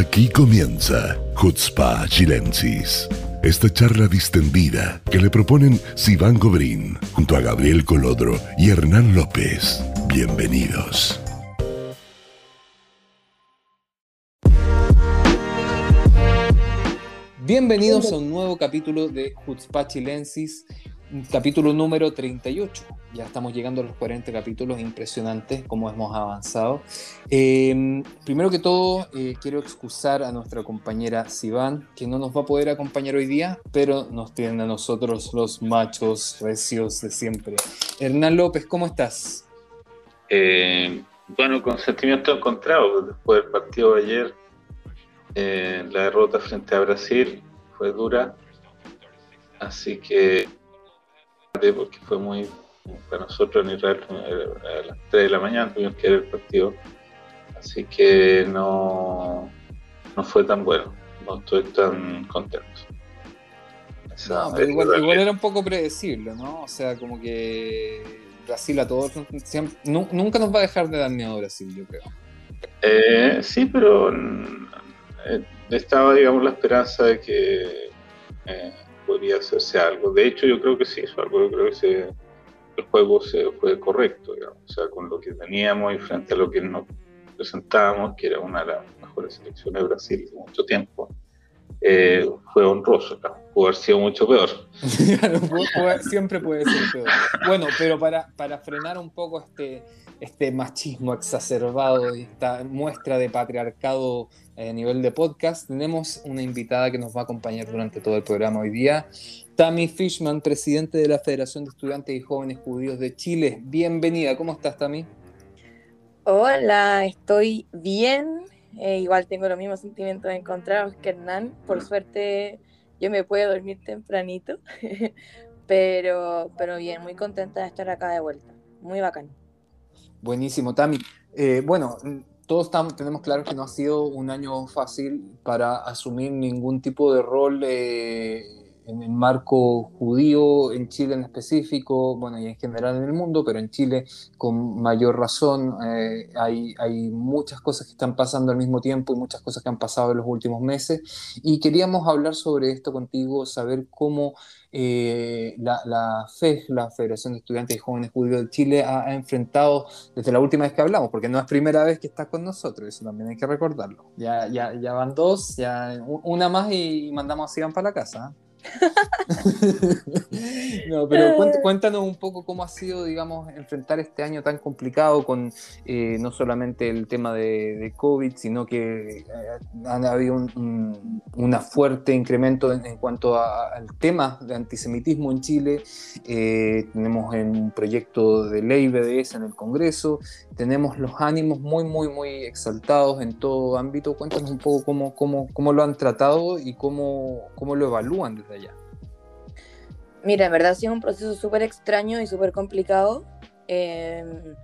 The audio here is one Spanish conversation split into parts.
Aquí comienza Hutzpa Chilensis. Esta charla distendida que le proponen Sivan Gobrín junto a Gabriel Colodro y Hernán López. Bienvenidos. Bienvenidos a un nuevo capítulo de Hutzpa Chilensis, capítulo número 38. Ya estamos llegando a los 40 capítulos, impresionante cómo hemos avanzado. Eh, primero que todo, eh, quiero excusar a nuestra compañera Sivan, que no nos va a poder acompañar hoy día, pero nos tienen a nosotros los machos recios de siempre. Hernán López, ¿cómo estás? Eh, bueno, con sentimientos encontrados después del partido de ayer. la derrota frente a Brasil fue dura, así que porque fue muy para nosotros en Israel a las 3 de la mañana tuvimos que ir al partido. Así que no no fue tan bueno. No estoy tan contento. No, pero igual, igual, era un poco predecible no o sea como que Brasil a todos siempre, nunca nos va a dejar de dar miedo Brasil yo creo. Eh, sí pero eh, estaba digamos la esperanza de que eh, podría hacerse algo. De hecho, yo creo que sí hizo. Yo creo que el juego se fue correcto, o sea, con lo que teníamos y frente a lo que nos presentábamos, que era una de las mejores selecciones de Brasil de mucho tiempo. Eh, fue honroso, pudo haber sido mucho peor. siempre puede ser peor. Bueno, pero para, para frenar un poco este, este machismo exacerbado y esta muestra de patriarcado a nivel de podcast, tenemos una invitada que nos va a acompañar durante todo el programa hoy día, Tammy Fishman, presidente de la Federación de Estudiantes y Jóvenes Judíos de Chile. Bienvenida, ¿cómo estás, Tammy? Hola, estoy bien. Eh, igual tengo los mismos sentimientos encontrados que Hernán. Por suerte, yo me puedo dormir tempranito, pero, pero bien, muy contenta de estar acá de vuelta. Muy bacán. Buenísimo, Tami. Eh, bueno, todos tenemos claro que no ha sido un año fácil para asumir ningún tipo de rol eh, en el marco judío, en Chile en específico, bueno, y en general en el mundo, pero en Chile con mayor razón eh, hay, hay muchas cosas que están pasando al mismo tiempo y muchas cosas que han pasado en los últimos meses. Y queríamos hablar sobre esto contigo, saber cómo eh, la, la FEJ, la Federación de Estudiantes y Jóvenes Judíos de Chile, ha, enfrentado desde la última vez que hablamos, porque no es primera vez que estás con nosotros, eso también hay que recordarlo. Ya, ya, ya van dos, ya una más y mandamos a Sigan para la casa. ¿eh? no, pero cuéntanos un poco cómo ha sido, digamos, enfrentar este año tan complicado con eh, no solamente el tema de, COVID, sino que eh, ha habido un, fuerte incremento en, cuanto al tema de antisemitismo en Chile. Eh, tenemos un proyecto de ley BDS en el Congreso, tenemos los ánimos muy, muy, muy exaltados en todo ámbito. Cuéntanos un poco cómo, cómo, cómo lo han tratado y cómo, cómo lo evalúan desde. Mira, en verdad ha sido un proceso súper extraño y súper complicado. Em,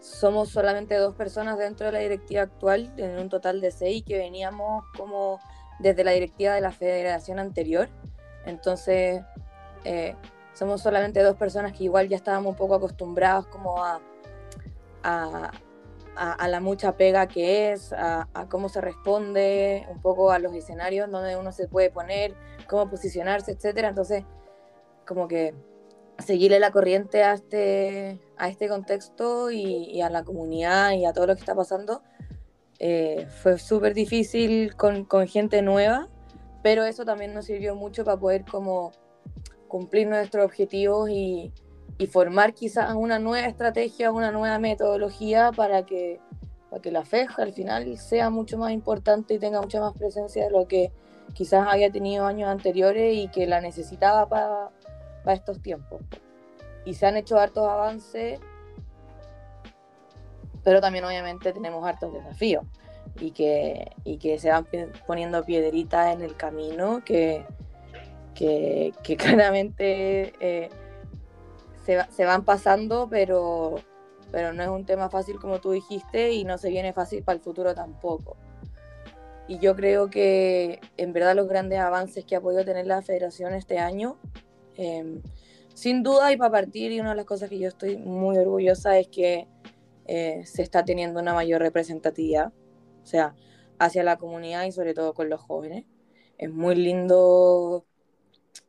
somos solamente dos personas dentro de la directiva actual, en un total de seis que veníamos como desde la directiva de la federación anterior. Entonces, eh, somos solamente dos personas que igual ya estábamos un poco acostumbrados como a, a, a, la mucha pega que es, a, cómo se responde, un poco a los escenarios donde uno se puede poner, cómo posicionarse, etcétera. Entonces, como que seguirle la corriente a este, a este contexto y, a la comunidad y a todo lo que está pasando eh, fue súper difícil con, con, gente nueva, pero eso también nos sirvió mucho para poder como cumplir nuestros objetivos y, y formar quizás una nueva estrategia, una nueva metodología para que, para que la FEJ al final sea mucho más importante y tenga mucha más presencia de lo que quizás había tenido años anteriores y que la necesitaba para, para estos tiempos. Y se han hecho hartos avances, pero también obviamente tenemos hartos desafíos y que, y que se van poniendo piedritas en el camino que, que, claramente eh, se, se, van pasando, pero, pero no es un tema fácil como tú dijiste y no se viene fácil para el futuro tampoco. Y yo creo que en verdad los grandes avances que ha podido tener la federación este año Em, sin duda, y para partir, y una de las cosas que yo estoy muy orgullosa es que eh, se está teniendo una mayor representatividad. O sea, hacia la comunidad y sobre todo con los jóvenes. Es muy lindo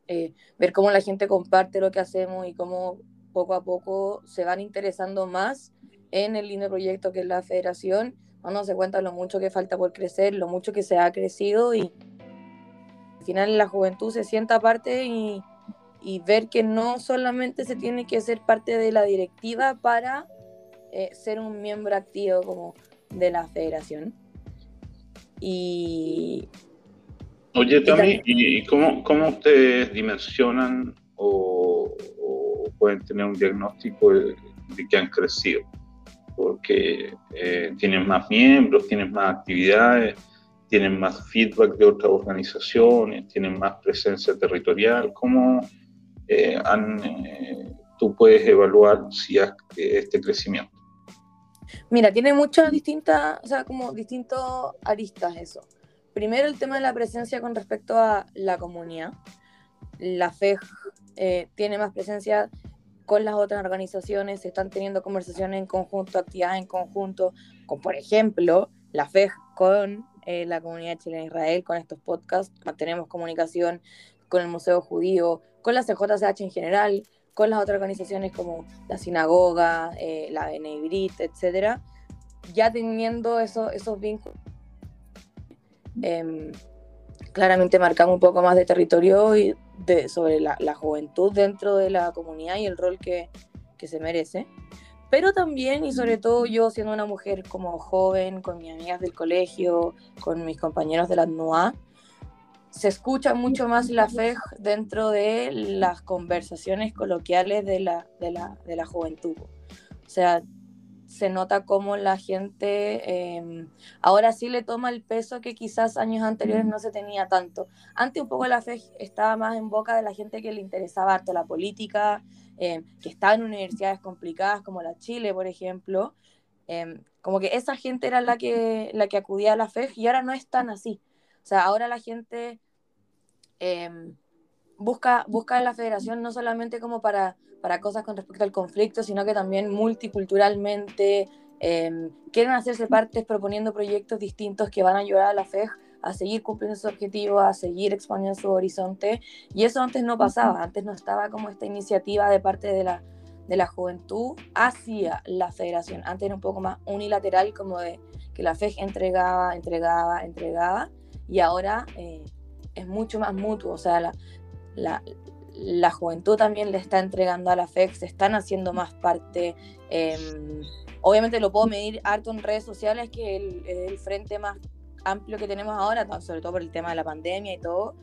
eh, ver cómo la gente comparte lo que hacemos y cómo poco a poco se van interesando más en el lindo proyecto que es la federación, dándose cuenta lo mucho que falta por crecer, lo mucho que se ha crecido y al final la juventud se sienta parte y, y ver que no solamente se tiene que ser parte de la directiva para eh, ser un miembro activo como de la federación. Y... Oye, Tami, ¿y cómo, cómo ustedes dimensionan o, pueden tener un diagnóstico de, que han crecido? Porque eh, tienen más miembros, tienen más actividades, tienen más feedback de otras organizaciones, tienen más presencia territorial. ¿Cómo eh, han, tú puedes evaluar si has, este crecimiento? Mira, tiene muchas distintas, o sea, como distintos aristas eso. Primero el tema de la presencia con respecto a la comunidad. La FEJ eh, tiene más presencia con las otras organizaciones, se están teniendo conversaciones en conjunto, actividades en conjunto, con por ejemplo la FEJ con eh, la comunidad chilena Israel, con estos podcasts, mantenemos comunicación con el Museo Judío, con la CJCH en general, con las otras organizaciones como la sinagoga, eh, la Benebrit, etcétera, ya teniendo eso, esos vínculos, em, claramente marcamos un poco más de territorio y de, sobre la, juventud dentro de la comunidad y el rol que, que se merece. Pero también y sobre todo yo siendo una mujer como joven, con mis amigas del colegio, con mis compañeros de la NUA, se escucha mucho más la fe dentro de las conversaciones coloquiales de la, de la, de la juventud. O sea, se nota como la gente em, ahora sí le toma el peso que quizás años anteriores no se tenía tanto. Antes un poco la fe estaba más en boca de la gente que le interesaba harto la política, em, que estaba en universidades complicadas como la Chile, por ejemplo. Em, como que esa gente era la que, la que acudía a la fe y ahora no es tan así. O sea, ahora la gente em, busca, busca la federación no solamente como para, para cosas con respecto al conflicto, sino que también multiculturalmente. Em, quieren hacerse partes proponiendo proyectos distintos que van a ayudar a la FEJ a seguir cumpliendo sus objetivos, a seguir expandiendo su horizonte. Y eso antes no pasaba, antes no estaba como esta iniciativa de parte de la, de la juventud hacia la federación. Antes era un poco más unilateral, como de que la FEJ entregaba, entregaba, entregaba y ahora eh, es mucho más mutuo, o sea, la, la, la, juventud también le está entregando a la FEC, se están haciendo más parte. Em, obviamente lo puedo medir harto en redes sociales, que es el, frente más amplio que tenemos ahora, sobre todo por el tema de la pandemia y todo.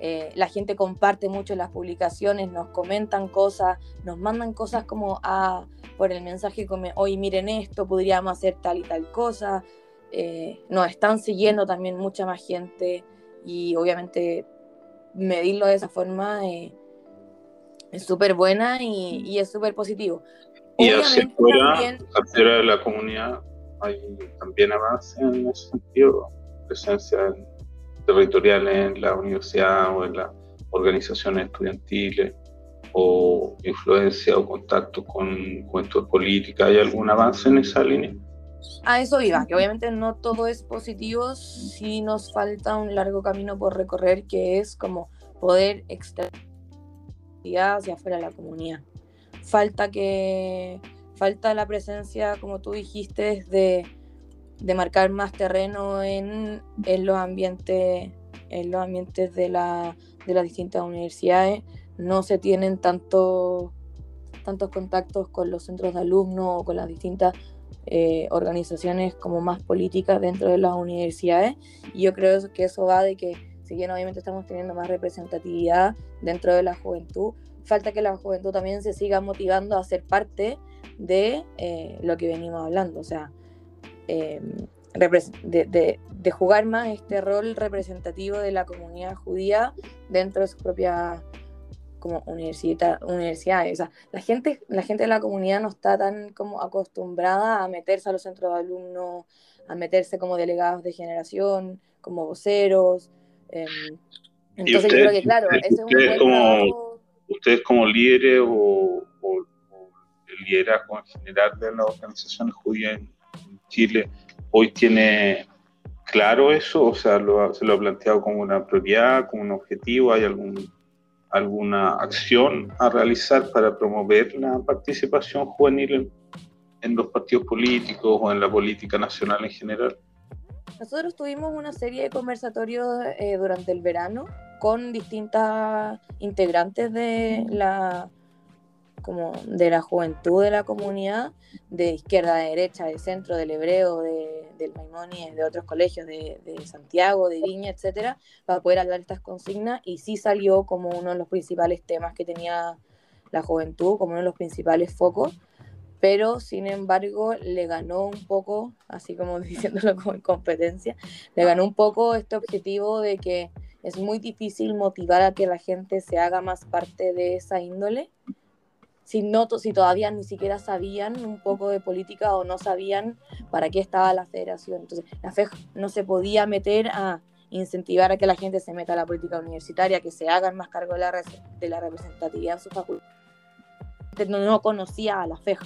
Eh, la gente comparte mucho las publicaciones, nos comentan cosas, nos mandan cosas como a, por el mensaje como, hoy miren esto, podríamos hacer tal y tal cosa, eh, nos están siguiendo también mucha más gente y obviamente medirlo de esa forma eh, es súper buena y, es súper positivo. Y hacia fuera, de la comunidad, hay también avance en ese sentido, presencia territorial en la universidad o en las organizaciones estudiantiles o influencia o contacto con juventud política. ¿Hay algún avance en esa línea? A eso iba, que obviamente no todo es positivo, si nos falta un largo camino por recorrer, que es como poder extender hacia afuera de la comunidad. Falta que falta la presencia, como tú dijiste, de, de marcar más terreno en, en, los ambientes, en los ambientes de, la, de las distintas universidades. No se tienen tanto, tantos contactos con los centros de alumnos o con las distintas eh, organizaciones como más políticas dentro de las universidades y yo creo que eso va de que si bien obviamente estamos teniendo más representatividad dentro de la juventud, falta que la juventud también se siga motivando a ser parte de eh, lo que venimos hablando, o sea, em, de, de, jugar más este rol representativo de la comunidad judía dentro de su propia como universidad, universidades. O sea, la gente, la gente de la comunidad no está tan como acostumbrada a meterse a los centros de alumnos, a meterse como delegados de generación, como voceros. Em, entonces yo creo que, claro, ese es un buen como, Ustedes como líderes o, el liderazgo en general de las organizaciones judías en Chile, hoy tiene claro eso? O sea, ¿se lo ha planteado como una prioridad, como un objetivo? ¿Hay algún, alguna acción a realizar para promover la participación juvenil en, los partidos políticos o en la política nacional en general? Nosotros tuvimos una serie de conversatorios eh, durante el verano con distintas integrantes de la como de la juventud de la comunidad, de izquierda, de derecha, de centro, del hebreo, de, del Maimónides, de otros colegios de, de, Santiago, de Viña, etcétera, para poder hablar estas consignas. Y sí salió como uno de los principales temas que tenía la juventud, como uno de los principales focos, pero sin embargo le ganó un poco, así como diciéndolo como competencia, le ganó un poco este objetivo de que es muy difícil motivar a que la gente se haga más parte de esa índole si, no, si todavía ni siquiera sabían un poco de política o no sabían para qué estaba la federación. Entonces, la FEJ no se podía meter a incentivar a que la gente se meta a la política universitaria, que se hagan más cargo de la, de la representatividad en su facultad. No, no conocía a la FEJ.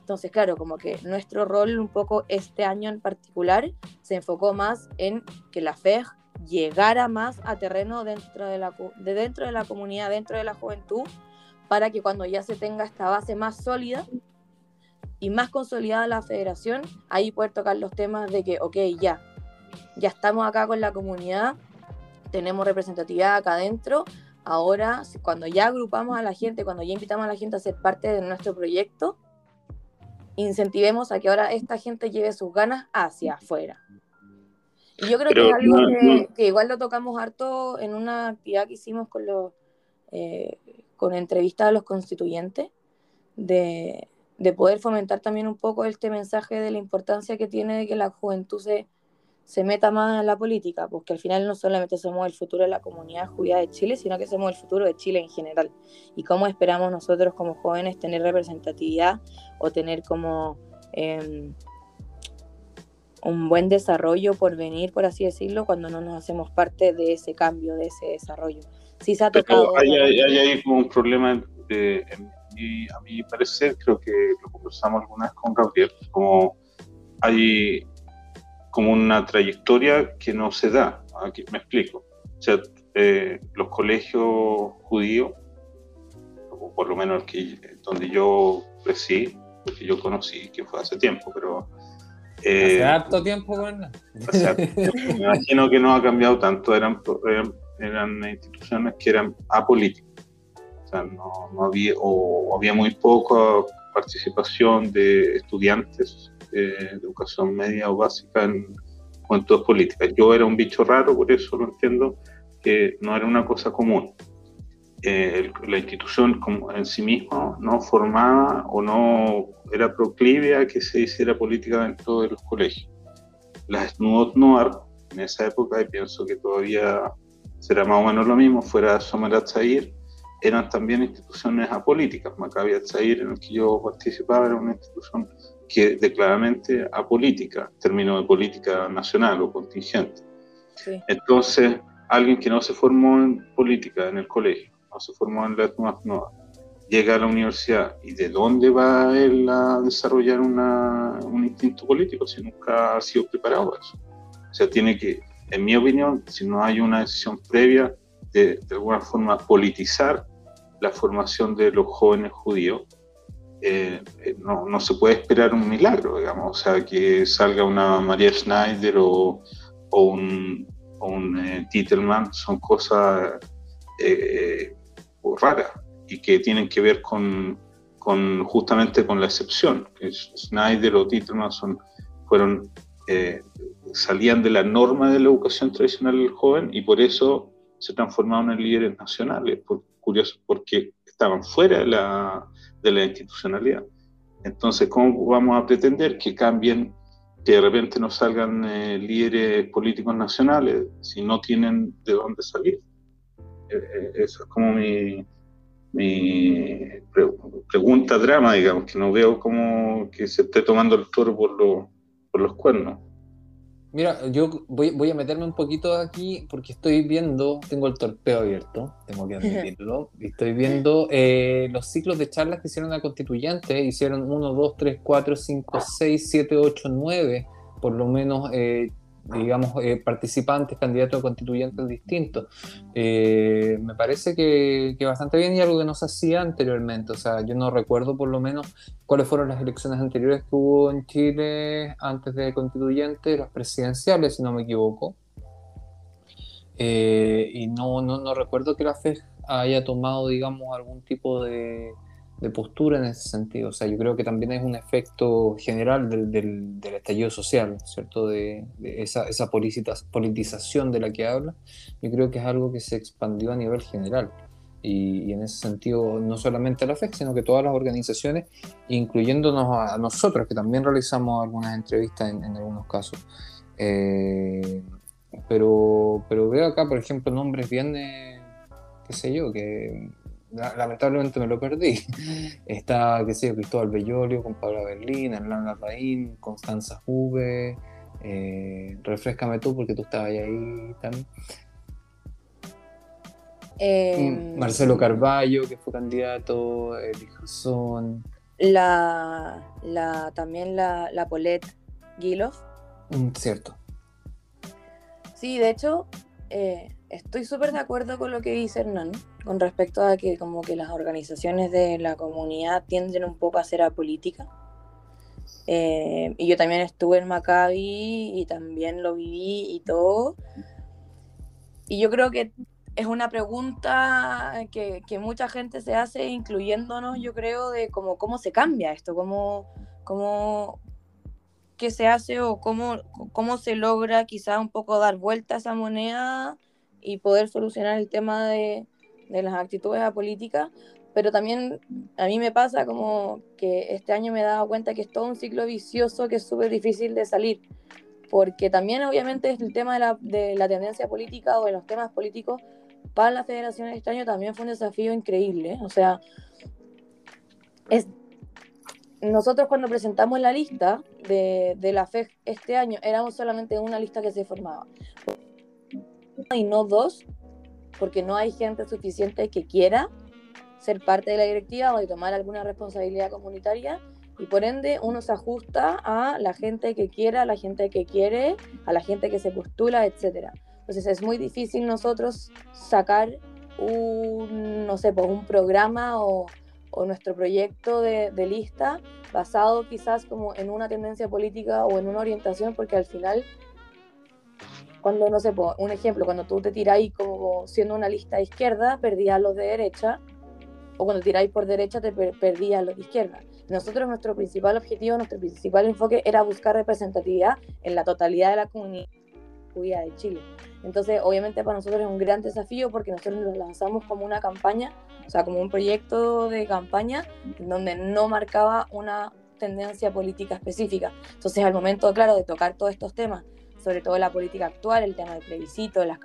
Entonces, claro, como que nuestro rol un poco este año en particular se enfocó más en que la FEJ llegara más a terreno dentro de la, de dentro de la comunidad, dentro de la juventud, para que cuando ya se tenga esta base más sólida y más consolidada la federación, ahí poder tocar los temas de que, ok, ya, ya estamos acá con la comunidad, tenemos representatividad acá adentro, ahora cuando ya agrupamos a la gente, cuando ya invitamos a la gente a ser parte de nuestro proyecto, incentivemos a que ahora esta gente lleve sus ganas hacia afuera. Y yo creo que es algo que, igual lo tocamos harto en una actividad que hicimos con los eh, con entrevistas a los constituyentes, de, poder fomentar también un poco este mensaje de la importancia que tiene de que la juventud se, se meta más en la política, porque al final no solamente somos el futuro de la comunidad judía de Chile, sino que somos el futuro de Chile en general. Y cómo esperamos nosotros como jóvenes tener representatividad o tener como em, un buen desarrollo por venir, por así decirlo, cuando no nos hacemos parte de ese cambio, de ese desarrollo sí se ha tocado. Hay, hay, como un problema, de, a mi parecer, creo que lo conversamos alguna vez con Gabriel, como hay como una trayectoria que no se da. Aquí me explico. O sea, eh, los colegios judíos, o por lo menos que, donde yo crecí, porque yo conocí, que fue hace tiempo, pero... Eh, hace harto tiempo, ¿verdad? me imagino que no ha cambiado tanto. Eran, eran eran instituciones que eran apolíticas. O sea, no, había, o había muy poca participación de estudiantes de educación media o básica en juventudes políticas. Yo era un bicho raro, por eso lo entiendo, que no era una cosa común. Eh, la institución en sí misma no formaba o no era proclive a que se hiciera política dentro de los colegios. Las SNUOT Noir, en esa época, y pienso que todavía será más o menos lo mismo, fuera Somer Zair, eran también instituciones apolíticas. Maccabi Zair, en el que yo participaba, era una institución que declaradamente apolítica, en términos de política nacional o contingente. Entonces, alguien que no se formó en política en el colegio, no se formó en la nueva, llega a la universidad y de dónde va él a desarrollar una, un instinto político si nunca ha sido preparado para eso. O sea, tiene que en mi opinión, si no hay una decisión previa de, de alguna forma politizar la formación de los jóvenes judíos, eh, eh, no, no, se puede esperar un milagro, digamos, o sea, que salga una María Schneider o, o un, o un eh, Titelman, son cosas raras y que tienen que ver con, con justamente con la excepción. Schneider o Titelman son, fueron salían de la norma de la educación tradicional del joven y por eso se transformaron en líderes nacionales, por, curioso, porque estaban fuera de la, de la institucionalidad. Entonces, ¿cómo vamos a pretender que cambien, que de repente nos salgan eh, líderes políticos nacionales si no tienen de dónde salir? Eh, eso es como mi, mi pregunta drama, digamos, que no veo como que se esté tomando el toro por, por los cuernos. Mira, yo voy, a meterme un poquito aquí porque estoy viendo, tengo el torpeo abierto, tengo que admitirlo, y estoy viendo eh, los ciclos de charlas que hicieron la constituyente, hicieron 1, 2, 3, 4, 5, 6, 7, 8, 9, por lo menos eh, digamos, eh, participantes, candidatos constituyentes distintos. Eh, me parece que, que, bastante bien y algo que no se hacía anteriormente. O sea, yo no recuerdo por lo menos cuáles fueron las elecciones anteriores que hubo en Chile antes de constituyentes, las presidenciales, si no me equivoco. Eh, y no, no, no recuerdo que la FED haya tomado, digamos, algún tipo de de postura en ese sentido. O sea, yo creo que también es un efecto general del, del, estallido social, ¿cierto? De, esa, esa politización de la que habla. Yo creo que es algo que se expandió a nivel general. Y, en ese sentido, no solamente la FEC, sino que todas las organizaciones, incluyéndonos a, nosotros, que también realizamos algunas entrevistas en, algunos casos. Eh, pero, pero veo acá, por ejemplo, nombres bien, eh, qué sé yo, que lamentablemente me lo perdí. Está, qué sé yo, Cristóbal Bellolio, con Pablo Berlín, Hernán Larraín, Constanza Juve, eh, refrescame tú porque tú estabas ahí también. Em, Marcelo Carballo, que fue candidato, Eli Jason. La, la, también la, la Paulette Guilof. Mm, cierto. Sí, de hecho, eh, estoy súper de acuerdo con lo que dice Hernán, con respecto a que como que las organizaciones de la comunidad tienden un poco a ser apolítica. Eh, y yo también estuve en Maccabi y también lo viví y todo. Y yo creo que es una pregunta que, que, mucha gente se hace, incluyéndonos, yo creo, de cómo, cómo se cambia esto, cómo, cómo, qué se hace o cómo, cómo se logra quizá un poco dar vuelta a esa moneda y poder solucionar el tema de, de las actitudes apolíticas, pero también a mí me pasa como que este año me he dado cuenta que es todo un ciclo vicioso que es súper difícil de salir, porque también obviamente el tema de la, de la, tendencia política o de los temas políticos para la federación este año también fue un desafío increíble, o sea, es, nosotros cuando presentamos la lista de, de la FEG este año éramos solamente una lista que se formaba. Y no dos, porque no hay gente suficiente que quiera ser parte de la directiva o tomar alguna responsabilidad comunitaria y por ende uno se ajusta a la gente que quiera, a la gente que quiere, a la gente que se postula, etc. Entonces es muy difícil nosotros sacar un, no sé, pues un programa o, o nuestro proyecto de, de, lista basado quizás como en una tendencia política o en una orientación, porque al final cuando, no sé, un ejemplo, cuando tú te tiráis como siendo una lista de izquierda, perdías los de derecha, o cuando tiráis por derecha, te perdías los de izquierda. Nosotros, nuestro principal objetivo, nuestro principal enfoque era buscar representatividad en la totalidad de la comunidad de Chile. Entonces, obviamente para nosotros es un gran desafío porque nosotros nos lanzamos como una campaña, o sea, como un proyecto de campaña donde no marcaba una tendencia política específica. Entonces, al momento, claro, de tocar todos estos temas sobre todo la política actual, el tema del plebiscito, las,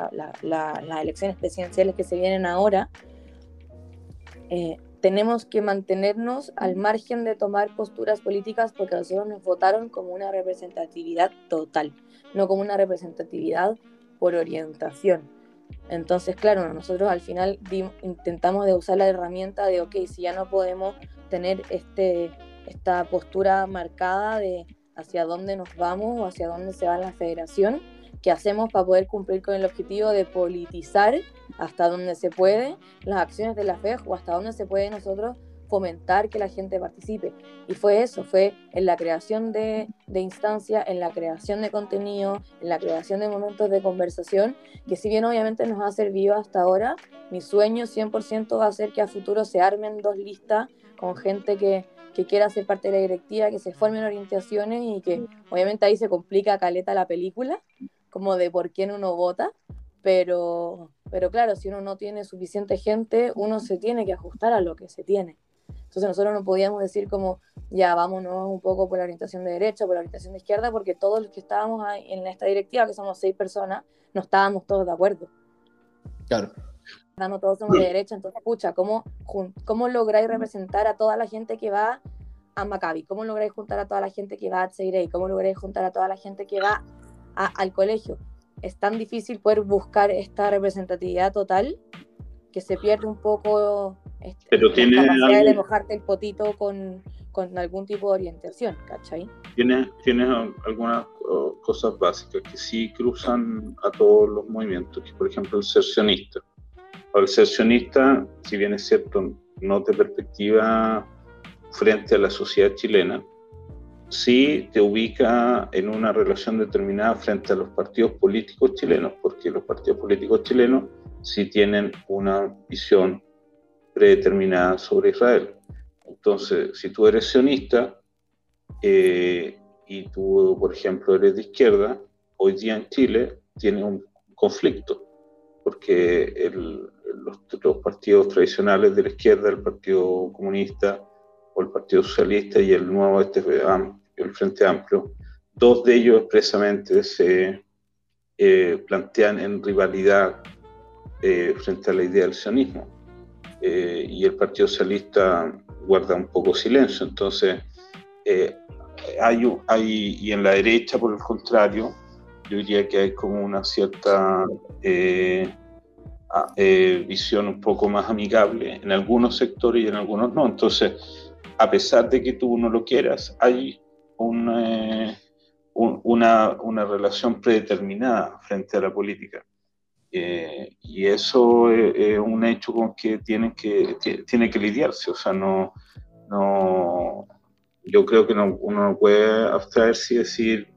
elecciones presidenciales que se vienen ahora, eh, tenemos que mantenernos al margen de tomar posturas políticas porque nosotros nos votaron como una representatividad total, no como una representatividad por orientación. Entonces, claro, nosotros al final intentamos de usar la herramienta de, ok, si ya no podemos tener este, esta postura marcada de hacia dónde nos vamos o hacia dónde se va la federación, qué hacemos para poder cumplir con el objetivo de politizar hasta donde se puede las acciones de la FEJ o hasta dónde se puede nosotros fomentar que la gente participe. Y fue eso, fue en la creación de, de instancias, en la creación de contenido, en la creación de momentos de conversación, que si bien obviamente nos ha servido hasta ahora, mi sueño 100% va a ser que a futuro se armen dos listas con gente que que quiera ser parte de la directiva, que se formen orientaciones y que obviamente ahí se complica caleta la película, como de por quién uno vota, pero, pero claro, si uno no tiene suficiente gente, uno se tiene que ajustar a lo que se tiene. Entonces nosotros no podíamos decir como, ya vámonos un poco por la orientación de derecha, por la orientación de izquierda, porque todos los que estábamos en esta directiva, que somos seis personas, no estábamos todos de acuerdo. Claro no todos somos de derecha, entonces, escucha, ¿cómo, ¿cómo lográis representar a toda la gente que va a Maccabi? ¿Cómo lográis juntar a toda la gente que va a Tseirei? ¿Cómo lográis juntar a toda la gente que va al colegio? Es tan difícil poder buscar esta representatividad total que se pierde un poco este, Pero la capacidad de mojarte el potito con, con algún tipo de orientación, ¿cachai? Tienes, tienes algunas cosas básicas que sí cruzan a todos los movimientos, que por ejemplo el sercionista. El sercionista, si bien es cierto, no te perspectiva frente a la sociedad chilena, sí te ubica en una relación determinada frente a los partidos políticos chilenos, porque los partidos políticos chilenos sí tienen una visión predeterminada sobre Israel. Entonces, si tú eres sionista eh, y tú, por ejemplo, eres de izquierda, hoy día en Chile tiene un conflicto, porque los, los, partidos tradicionales de la izquierda, el Partido Comunista o el Partido Socialista y el nuevo este, el Frente Amplio, dos de ellos expresamente se eh, plantean en rivalidad eh, frente a la idea del sionismo. y el Partido Socialista guarda un poco silencio. Entonces, eh, hay, hay, y en la derecha, por el contrario, yo diría que hay como una cierta eh, eh, visión un poco más amigable en algunos sectores y en algunos no. Entonces, a pesar de que tú no lo quieras, hay una, una relación predeterminada frente a la política. Eh, y eso es, un hecho con que tienen que, tiene que lidiarse. O sea, no, no, yo creo que no, uno no puede abstraerse y decir,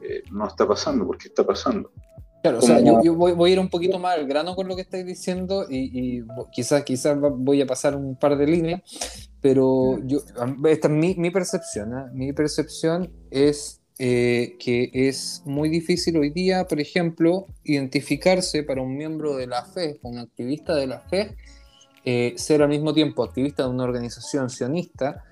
eh, no está pasando, porque está pasando. Claro, o sea, yo, voy, a ir un poquito más al grano con lo que estáis diciendo y, quizás, quizás voy a pasar un par de líneas, pero yo, esta es mi, mi percepción. ¿eh? Mi percepción es eh, que es muy difícil hoy día, por ejemplo, identificarse para un miembro de la fe, un activista de la fe, eh, ser al mismo tiempo activista de una organización sionista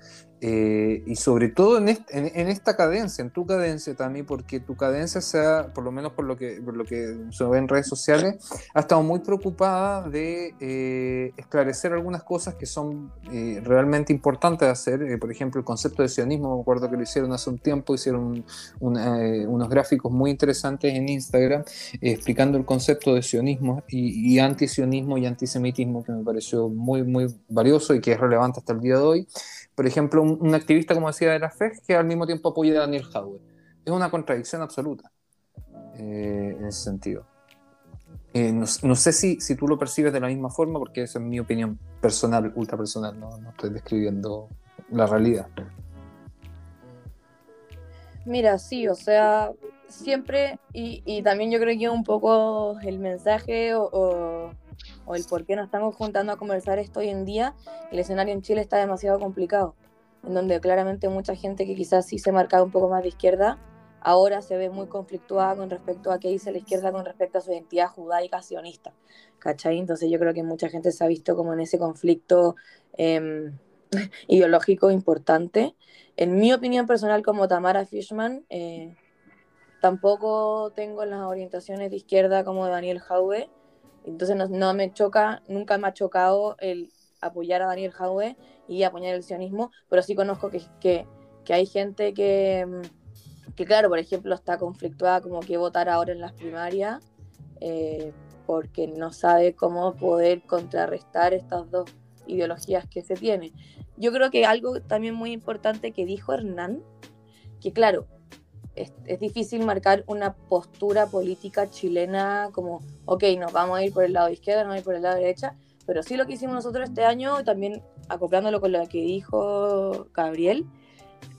eh, y sobre todo en, esta cadencia, en tu cadencia también, porque tu cadencia sea, por lo menos por lo que, por lo que se ve en redes sociales, ha estado muy preocupada de eh, esclarecer algunas cosas que son eh, realmente importantes de hacer. por ejemplo, el concepto de sionismo, me acuerdo que lo hicieron hace un tiempo, hicieron unos gráficos muy interesantes en Instagram explicando el concepto de sionismo y, y antisionismo y antisemitismo, que me pareció muy, muy valioso y que es relevante hasta el día de hoy por ejemplo, un, activista, como decía, de la FED, que al mismo tiempo apoya a Daniel Howard. Es una contradicción absoluta eh, en ese sentido. Eh, no, sé si, si, tú lo percibes de la misma forma, porque esa es mi opinión personal, ultra personal, no, estoy describiendo la realidad. Mira, sí, o sea, siempre, y, también yo creo que un poco el mensaje o el por qué nos estamos juntando a conversar esto hoy en día, el escenario en Chile está demasiado complicado, en donde claramente mucha gente que quizás sí se marcaba un poco más de izquierda, ahora se ve muy conflictuada con respecto a qué dice la izquierda con respecto a su identidad judaica sionista, ¿cachai? Entonces yo creo que mucha gente se ha visto como en ese conflicto em, ideológico importante. En mi opinión personal como Tamara Fishman, eh, tampoco tengo las orientaciones de izquierda como Daniel Jaue, entonces no, me choca, nunca me ha chocado el apoyar a Daniel Jaue y apoyar el sionismo, pero sí conozco que, que, que hay gente que, mm, que, claro, por ejemplo, está conflictuada como que votar ahora en las primarias eh, porque no sabe cómo poder contrarrestar estas dos ideologías que se tienen. Yo creo que algo también muy importante que dijo Hernán, que claro, es, difícil marcar una postura política chilena como, ok, nos vamos a ir por el lado izquierdo, nos vamos a ir por el lado derecha, pero sí lo que hicimos nosotros este año, también acoplándolo con lo que dijo Gabriel,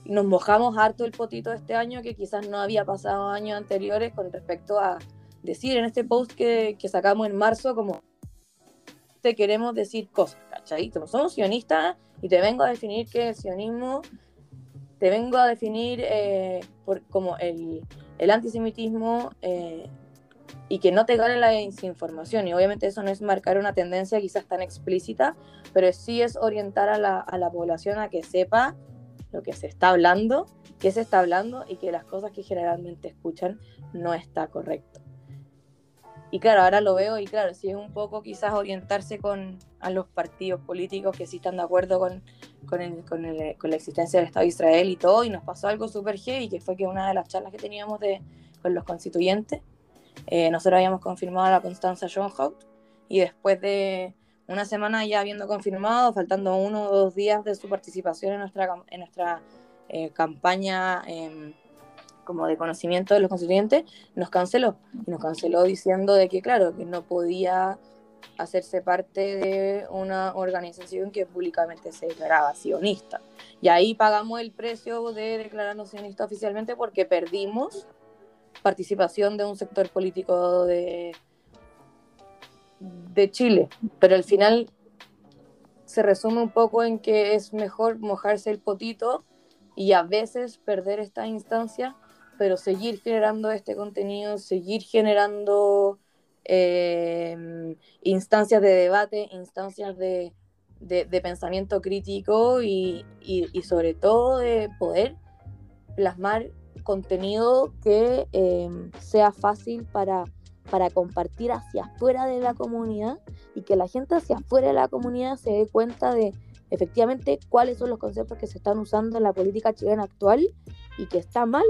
nos mojamos harto el potito este año que quizás no había pasado años anteriores con respecto a decir en este post que, que sacamos en marzo como te queremos decir cosas, ¿cachai? Somos sionistas y te vengo a definir que el sionismo te vengo a definir eh, como el, el antisemitismo eh, y que no te gane la desinformación. Y obviamente eso no es marcar una tendencia quizás tan explícita, pero sí es orientar a la, a la población a que sepa lo que se está hablando, qué se está hablando y que las cosas que generalmente escuchan no está correcto. Y claro, ahora lo veo y claro, sí es un poco quizás orientarse con a los partidos políticos que sí están de acuerdo con, con, el, con, el, con la existencia del Estado de Israel y todo, y nos pasó algo súper heavy, que fue que una de las charlas que teníamos de, con los constituyentes, eh, nosotros habíamos confirmado a la Constanza Schoenhout, y después de, una semana ya habiendo confirmado, faltando uno o dos días de su participación en nuestra, en nuestra eh, campaña em, como de conocimiento de los constituyentes, nos canceló. Nos canceló diciendo de que, claro, que no podía hacerse parte de una organización que públicamente se declaraba sionista. Y ahí pagamos el precio de declararnos sionista oficialmente porque perdimos participación de un sector político de, de Chile. Pero al final se resume un poco en que es mejor mojarse el potito y a veces perder esta instancia, pero seguir generando este contenido, seguir generando eh, instancias de debate, instancias de, pensamiento crítico y, sobre todo de poder plasmar contenido que eh, sea fácil para, para compartir hacia afuera de la comunidad y que la gente hacia afuera de la comunidad se dé cuenta de efectivamente cuáles son los conceptos que se están usando en la política chilena actual y que está mal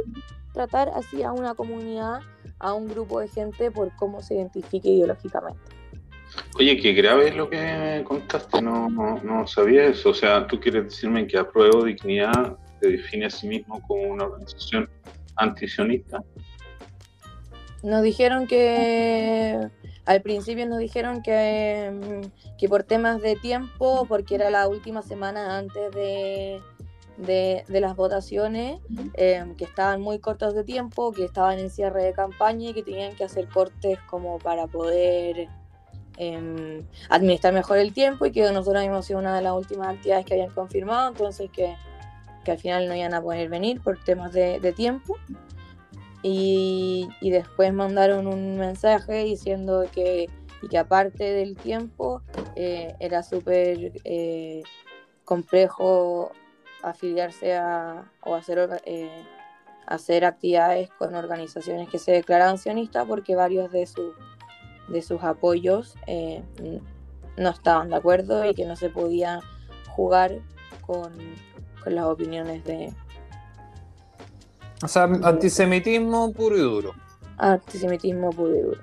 tratar así a una comunidad a un grupo de gente por cómo se identifique ideológicamente. Oye, qué grave es lo que contaste, no, no, sabía eso. O sea, tú quieres decirme que Apruebo Dignidad se define a sí mismo como una organización antisionista. Nos dijeron que, al principio nos dijeron que, que por temas de tiempo, porque era la última semana antes de, de, las votaciones em, que estaban muy cortos de tiempo, que estaban en cierre de campaña y que tenían que hacer cortes como para poder em, administrar mejor el tiempo y que nosotros habíamos sido una de las últimas actividades que habían confirmado, entonces que, al final no iban a poder venir por temas de, tiempo. Y, después mandaron un mensaje diciendo que, y que aparte del tiempo eh, era súper eh, complejo afiliarse a, o hacer, eh, hacer actividades con organizaciones que se declaran sionistas porque varios de, su, de sus apoyos eh, no estaban de acuerdo y que no se podía jugar con, con las opiniones de... O sea, antisemitismo puro y duro. Antisemitismo puro y duro.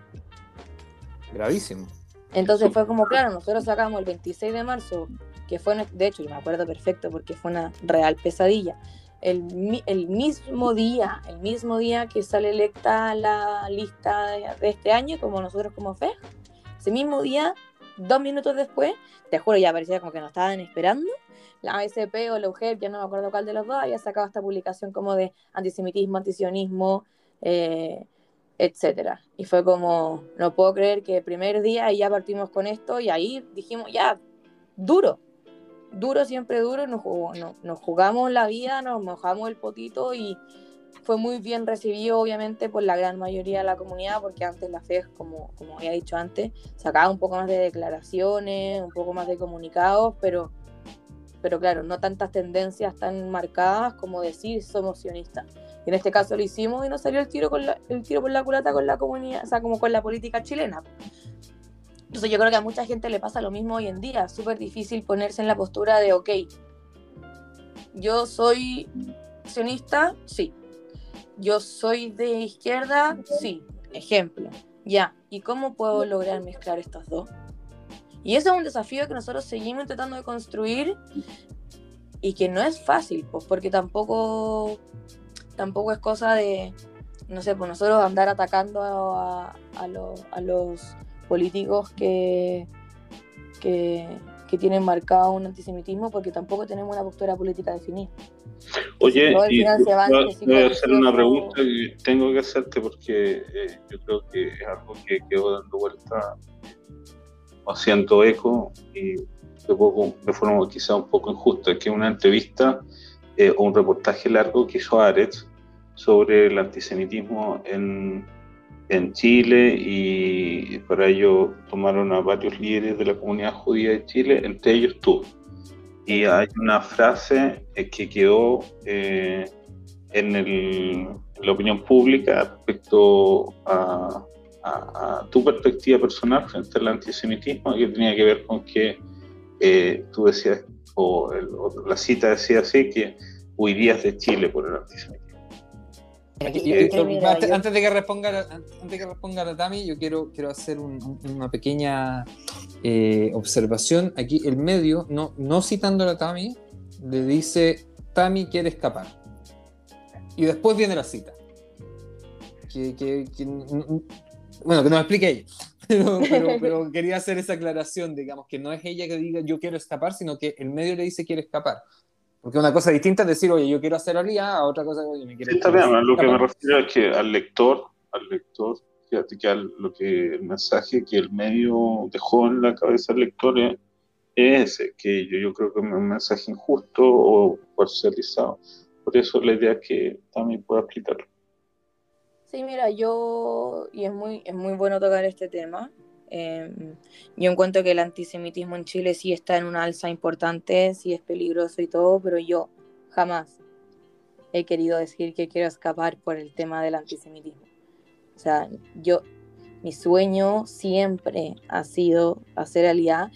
Gravísimo. Entonces fue como, claro, nosotros sacamos el 26 de marzo que fue, de hecho, yo me acuerdo perfecto porque fue una real pesadilla. El, el, mismo día, el mismo día que sale electa la lista de, este año, como nosotros como FE, ese mismo día, dos minutos después, te juro, ya parecía como que nos estaban esperando, la ASP o la UGEP, ya no me acuerdo cuál de los dos, había sacado esta publicación como de antisemitismo, antisionismo, eh, etcétera. Y fue como, no puedo creer que el primer día ya partimos con esto y ahí dijimos, ya, duro, duro, siempre duro, nos, nos jugamos la vida, nos mojamos el potito y fue muy bien recibido obviamente por la gran mayoría de la comunidad porque antes la FED, como, como había dicho antes, sacaba un poco más de declaraciones, un poco más de comunicados, pero, pero claro, no tantas tendencias tan marcadas como decir somos sionistas. Y en este caso lo hicimos y nos salió el tiro, con el tiro por la culata con la comunidad, o sea, como con la política chilena. Entonces yo creo que a mucha gente le pasa lo mismo hoy en día, súper difícil ponerse en la postura de, ok, yo soy sionista, sí. Yo soy de izquierda, sí. Ejemplo. Ya. ¿Y cómo puedo lograr mezclar estas dos? Y eso es un desafío que nosotros seguimos tratando de construir y que no es fácil, pues porque tampoco, tampoco es cosa de, no sé, pues nosotros andar atacando a, a los políticos que, que, tienen marcado un antisemitismo porque tampoco tenemos una postura política definida. Oye, voy a hacer una pregunta que tengo que hacerte porque eh, yo creo que es algo que quedó dando vuelta o haciendo eco y de, poco, de forma quizá un poco injusta, que una entrevista eh, o un reportaje largo que hizo Aretz sobre el antisemitismo en, en Chile y para ello tomaron a varios líderes de la comunidad judía de Chile, entre ellos tú. Y hay una frase eh, que quedó eh, en, la opinión pública respecto a, tu perspectiva personal frente al antisemitismo, que tenía que ver con que eh, tú decías, o, la cita decía así, que huirías de Chile por el antisemitismo antes, de que responda, antes de que responda la Tami, yo quiero, quiero hacer una pequeña eh, observación, aquí el medio, no, no citando a Tami, le dice, Tami quiere escapar. Y después viene la cita. bueno, que nos explique ella. Pero, quería hacer esa aclaración, digamos, que no es ella que diga yo quiero escapar, sino que el medio le dice quiere escapar. Porque una cosa distinta es decir, oye, yo quiero hacer aliada, a otra cosa, oye, me quiero Está bien, lo que me refiero es que al lector, al lector, fíjate que lo que el mensaje que el medio dejó en la cabeza del lector es, ese, que yo, yo creo que es un mensaje injusto o parcializado. Por eso la idea es que también pueda explicarlo. Sí, mira, yo, y es muy, es muy bueno tocar este tema. Em, yo encuentro que el antisemitismo en Chile sí está en una alza importante, sí es peligroso y todo, pero yo jamás he querido decir que quiero escapar por el tema del antisemitismo. O sea, yo, mi sueño siempre ha sido hacer alianza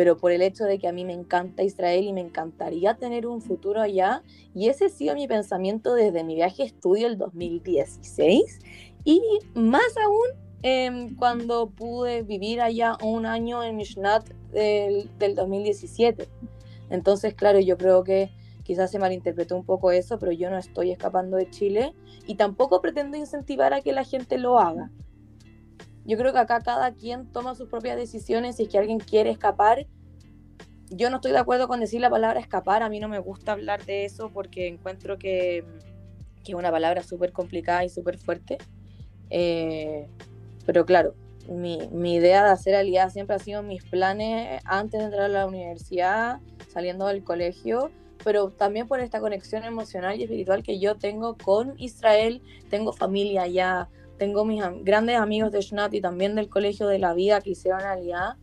pero por el hecho de que a mí me encanta Israel y me encantaría tener un futuro allá. Y ese ha sido mi pensamiento desde mi viaje estudio el 2016 y más aún em, cuando pude vivir allá un año en Mishnat del, del 2017. Entonces, claro, yo creo que quizás se malinterpretó un poco eso, pero yo no estoy escapando de Chile y tampoco pretendo incentivar a que la gente lo haga. Yo creo que acá cada quien toma sus propias decisiones. Si es que alguien quiere escapar, yo no estoy de acuerdo con decir la palabra escapar. A mí no me gusta hablar de eso porque encuentro que, que es una palabra súper complicada y súper fuerte. Eh, pero claro, mi, mi, idea de hacer alianza siempre ha sido mis planes antes de entrar a la universidad, saliendo del colegio, pero también por esta conexión emocional y espiritual que yo tengo con Israel. Tengo familia allá, tengo mis grandes amigos de Shnat y también del Colegio de la Vida que hicieron alianza.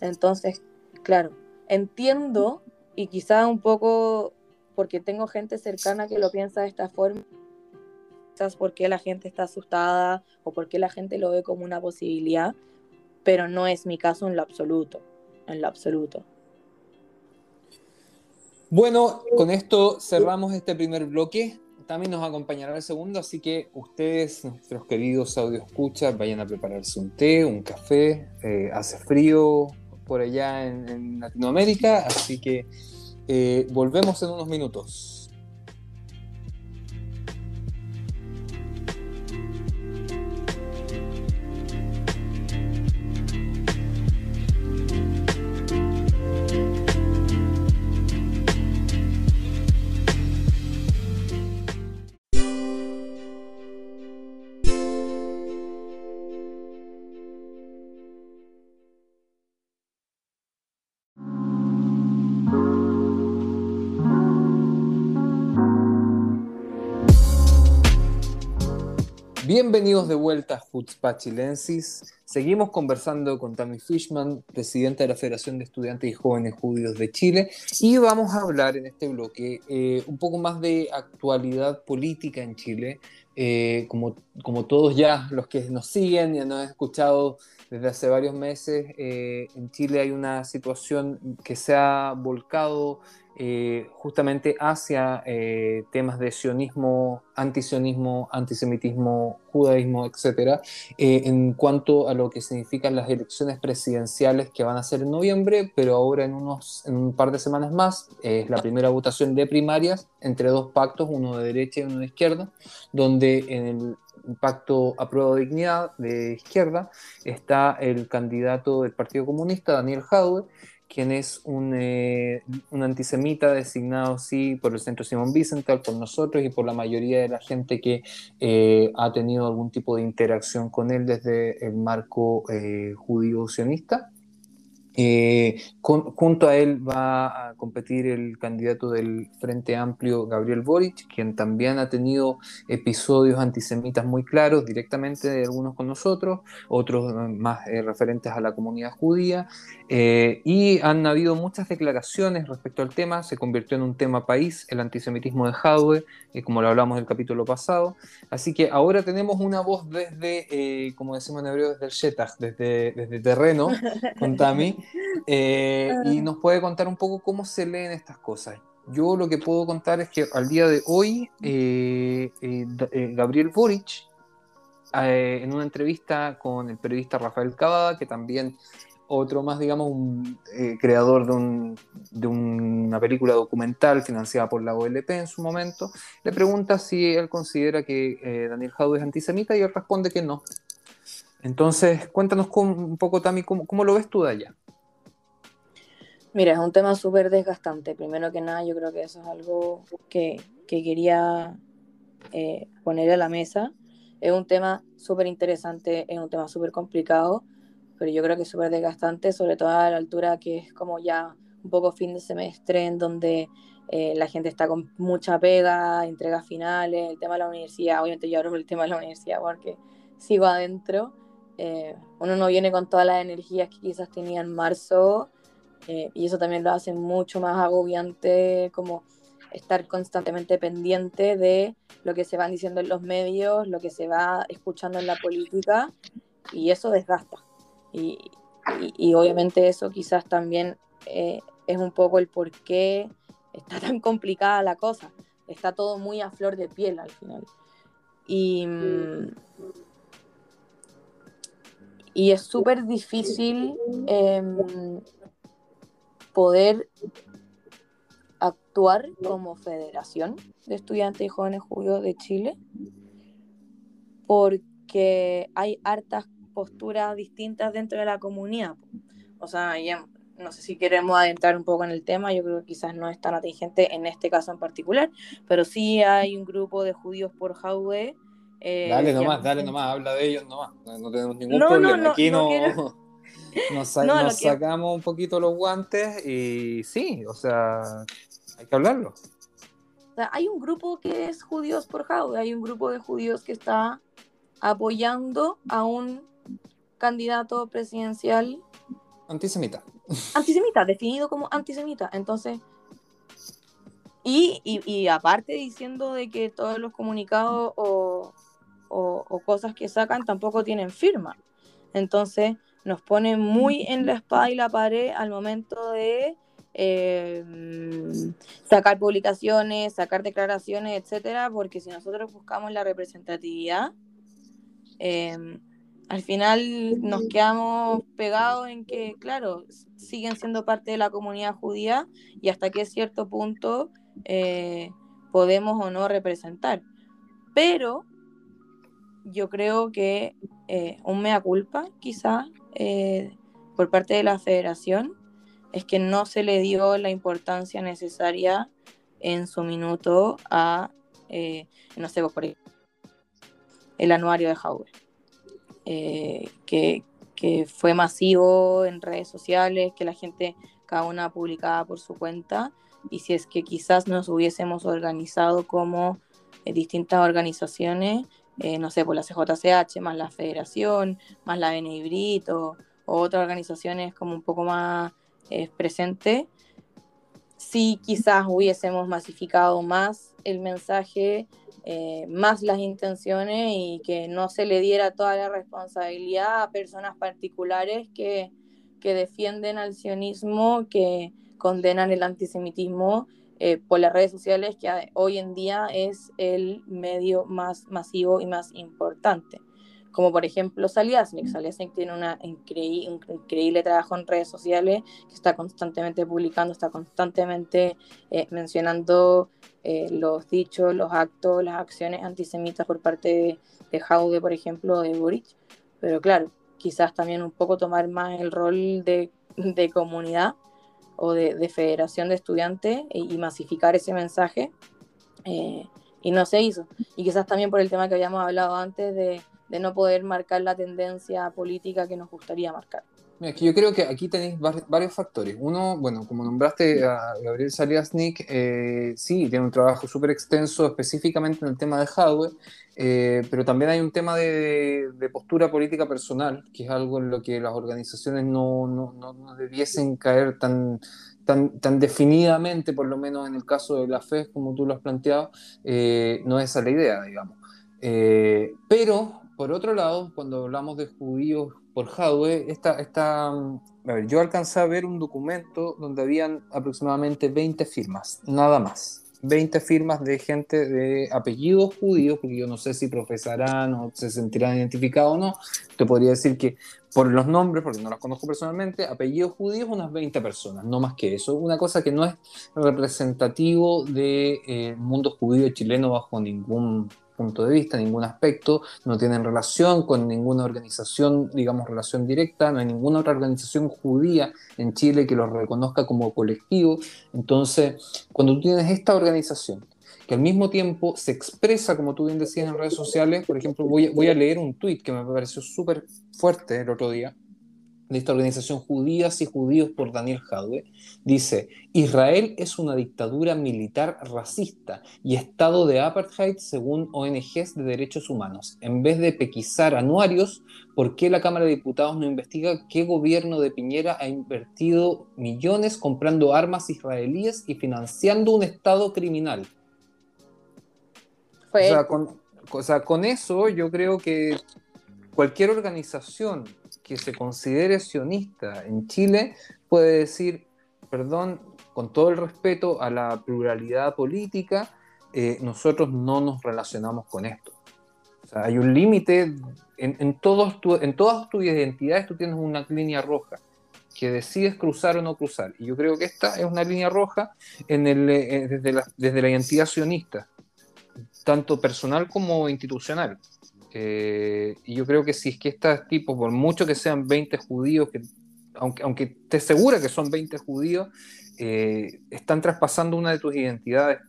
Entonces, claro, entiendo y quizá un poco porque tengo gente cercana que lo piensa de esta forma, quizás porque la gente está asustada o porque la gente lo ve como una posibilidad, pero no es mi caso en lo absoluto, en lo absoluto. Bueno, con esto cerramos este primer bloque también nos acompañará el segundo, así que ustedes, nuestros queridos audio escuchas, vayan a prepararse un té, un café, eh, hace frío por allá en, Latinoamérica, así que eh, volvemos en unos minutos. Bienvenidos de vuelta a Hutzpah Chilensis. Seguimos conversando con Tammy Fishman, presidenta de la Federación de Estudiantes y Jóvenes Judíos de Chile, y vamos a hablar en este bloque eh, un poco más de actualidad política en Chile. Eh, como, como todos ya los que nos siguen y nos han escuchado desde hace varios meses, eh, en Chile hay una situación que se ha volcado eh, justamente hacia eh, temas de sionismo, antisionismo, antisemitismo, judaísmo, etc., eh, en cuanto a lo que significan las elecciones presidenciales que van a ser en noviembre, pero ahora en, unos, en un par de semanas más es la primera votación de primarias entre dos pactos, uno de derecha y uno de izquierda, donde en el pacto Apruebo Dignidad de izquierda está el candidato del Partido Comunista, Daniel Jaude, quien es un, eh, un, antisemita designado, sí, por el Centro Simón Wiesenthal, por nosotros y por la mayoría de la gente que eh, ha tenido algún tipo de interacción con él desde el marco eh, judío-sionista. Eh, junto a él va a competir el candidato del Frente Amplio, Gabriel Boric, quien también ha tenido episodios antisemitas muy claros directamente de algunos con nosotros, otros más eh, referentes a la comunidad judía, eh, y han habido muchas declaraciones respecto al tema, se convirtió en un tema país, el antisemitismo de Jadwe, como lo hablamos en el capítulo pasado, así que ahora tenemos una voz desde, como decimos en hebreo, desde el Shetach, desde, desde terreno, con Tami, eh, y ah. nos puede contar un poco cómo se leen estas cosas. Yo lo que puedo contar es que al día de hoy, eh, eh, Gabriel Boric, en una entrevista con el periodista Rafael Cavada, que también otro más, digamos, un creador de, una película documental financiada por la OLP en su momento, le pregunta si él considera que Daniel Jadwe es antisemita y él responde que no. Entonces, cuéntanos un poco, Tami, cómo, lo ves tú de allá. Mira, es un tema súper desgastante. Primero que nada, yo creo que eso es algo que, quería eh, poner a la mesa. Es un tema súper interesante, es un tema súper complicado pero yo creo que es súper desgastante, sobre todo a la altura que es como ya un poco fin de semestre, en donde eh, la gente está con mucha pega, entregas finales, el tema de la universidad, obviamente yo hablo el tema de la universidad porque sigo adentro, eh, uno no viene con todas las energías que quizás tenía en marzo, eh, y eso también lo hace mucho más agobiante, como estar constantemente pendiente de lo que se van diciendo en los medios, lo que se va escuchando en la política, y eso desgasta. Y, obviamente eso quizás también eh, es un poco el por qué está tan complicada la cosa. Está todo muy a flor de piel al final. Y, mm, y es súper difícil em, poder actuar como federación de estudiantes y jóvenes judíos de Chile porque hay hartas posturas distintas dentro de la comunidad. O sea, ya, no sé si queremos adentrar un poco en el tema, yo creo que quizás no es tan atingente en este caso en particular, pero sí hay un grupo de judíos por Jaude. Eh, dale nomás, dale nomás, habla de ellos nomás, no, tenemos ningún problema. Aquí no, nos, sacamos un poquito los guantes y sí, o sea, hay que hablarlo. O sea, hay un grupo que es judíos por Jaude, hay un grupo de judíos que está apoyando a un candidato presidencial antisemita. Antisemita, definido como antisemita. Entonces, y, y, aparte diciendo de que todos los comunicados o, o, cosas que sacan tampoco tienen firma. Entonces, nos pone muy en la espada y la pared al momento de eh, sacar publicaciones, sacar declaraciones, etcétera, porque si nosotros buscamos la representatividad, eh, al final nos quedamos pegados en que, claro, siguen siendo parte de la comunidad judía y hasta qué cierto punto eh, podemos o no representar. Pero yo creo que eh, un mea culpa, quizás, eh, por parte de la federación, es que no se le dio la importancia necesaria en su minuto a, no sé, por el anuario de Howard. Eh, que, fue masivo en redes sociales, que la gente, cada una publicaba por su cuenta, y si es que quizás nos hubiésemos organizado como eh, distintas organizaciones, eh, no sé, por la CJCH, más la Federación, más la BNIBRIT o, otras organizaciones como un poco más presentes, si quizás hubiésemos masificado más el mensaje eh, más las intenciones y que no se le diera toda la responsabilidad a personas particulares que, que defienden al sionismo, que condenan el antisemitismo eh, por las redes sociales, que hoy en día es el medio más masivo y más importante como por ejemplo Saliasnik. Saliasnik tiene una un increíble trabajo en redes sociales que está constantemente publicando, está constantemente eh, mencionando eh, los dichos, los actos, las acciones antisemitas por parte de, de Jaude, por ejemplo, de Boric. Pero claro, quizás también un poco tomar más el rol de, de comunidad o de, de, federación de estudiantes y, masificar ese mensaje. Eh, y no se hizo. Y quizás también por el tema que habíamos hablado antes de, de no poder marcar la tendencia política que nos gustaría marcar. Mira, yo creo que aquí tenéis varios factores. Uno, bueno, como nombraste a Gabriel Saliasnik, eh, sí, tiene un trabajo súper extenso específicamente en el tema de hardware, eh, pero también hay un tema de, postura política personal, que es algo en lo que las organizaciones no, no, no, debiesen caer tan, tan, tan, definidamente, por lo menos en el caso de la FES, como tú lo has planteado, eh, no es esa la idea, digamos. pero por otro lado, cuando hablamos de judíos por Jadwe, esta, esta, ver, yo alcancé a ver un documento donde habían aproximadamente 20 firmas, nada más. 20 firmas de gente de apellidos judíos, porque yo no sé si profesarán o se sentirán identificados o no. Te podría decir que por los nombres, porque no los conozco personalmente, apellidos judíos, unas 20 personas, no más que eso. Una cosa que no es representativo del de, eh, mundo judío chileno bajo ningún punto de vista, ningún aspecto, no tienen relación con ninguna organización, digamos, relación directa, no hay ninguna otra organización judía en Chile que los reconozca como colectivo. Entonces, cuando tú tienes esta organización, que al mismo tiempo se expresa, como tú bien decías en redes sociales, por ejemplo, voy, a leer un tuit que me pareció súper fuerte el otro día, de esta organización Judías y Judíos por Daniel Jadwe, dice, Israel es una dictadura militar racista y estado de apartheid según ONGs de derechos humanos. En vez de pequizar anuarios, ¿por qué la Cámara de Diputados no investiga qué gobierno de Piñera ha invertido millones comprando armas israelíes y financiando un estado criminal? O sea, con, o sea, con eso yo creo que cualquier organización que se considere sionista en Chile puede decir, perdón, con todo el respeto a la pluralidad política, eh, nosotros no nos relacionamos con esto. O sea, hay un límite, en, en, en todas tus identidades tú tienes una línea roja que decides cruzar o no cruzar. Y yo creo que esta es una línea roja en el, eh, desde, la, desde la identidad sionista, tanto personal como institucional. Eh, y yo creo que si es que estos tipos, por mucho que sean 20 judíos, que, aunque, aunque te asegura que son 20 judíos, eh, están traspasando una de tus identidades.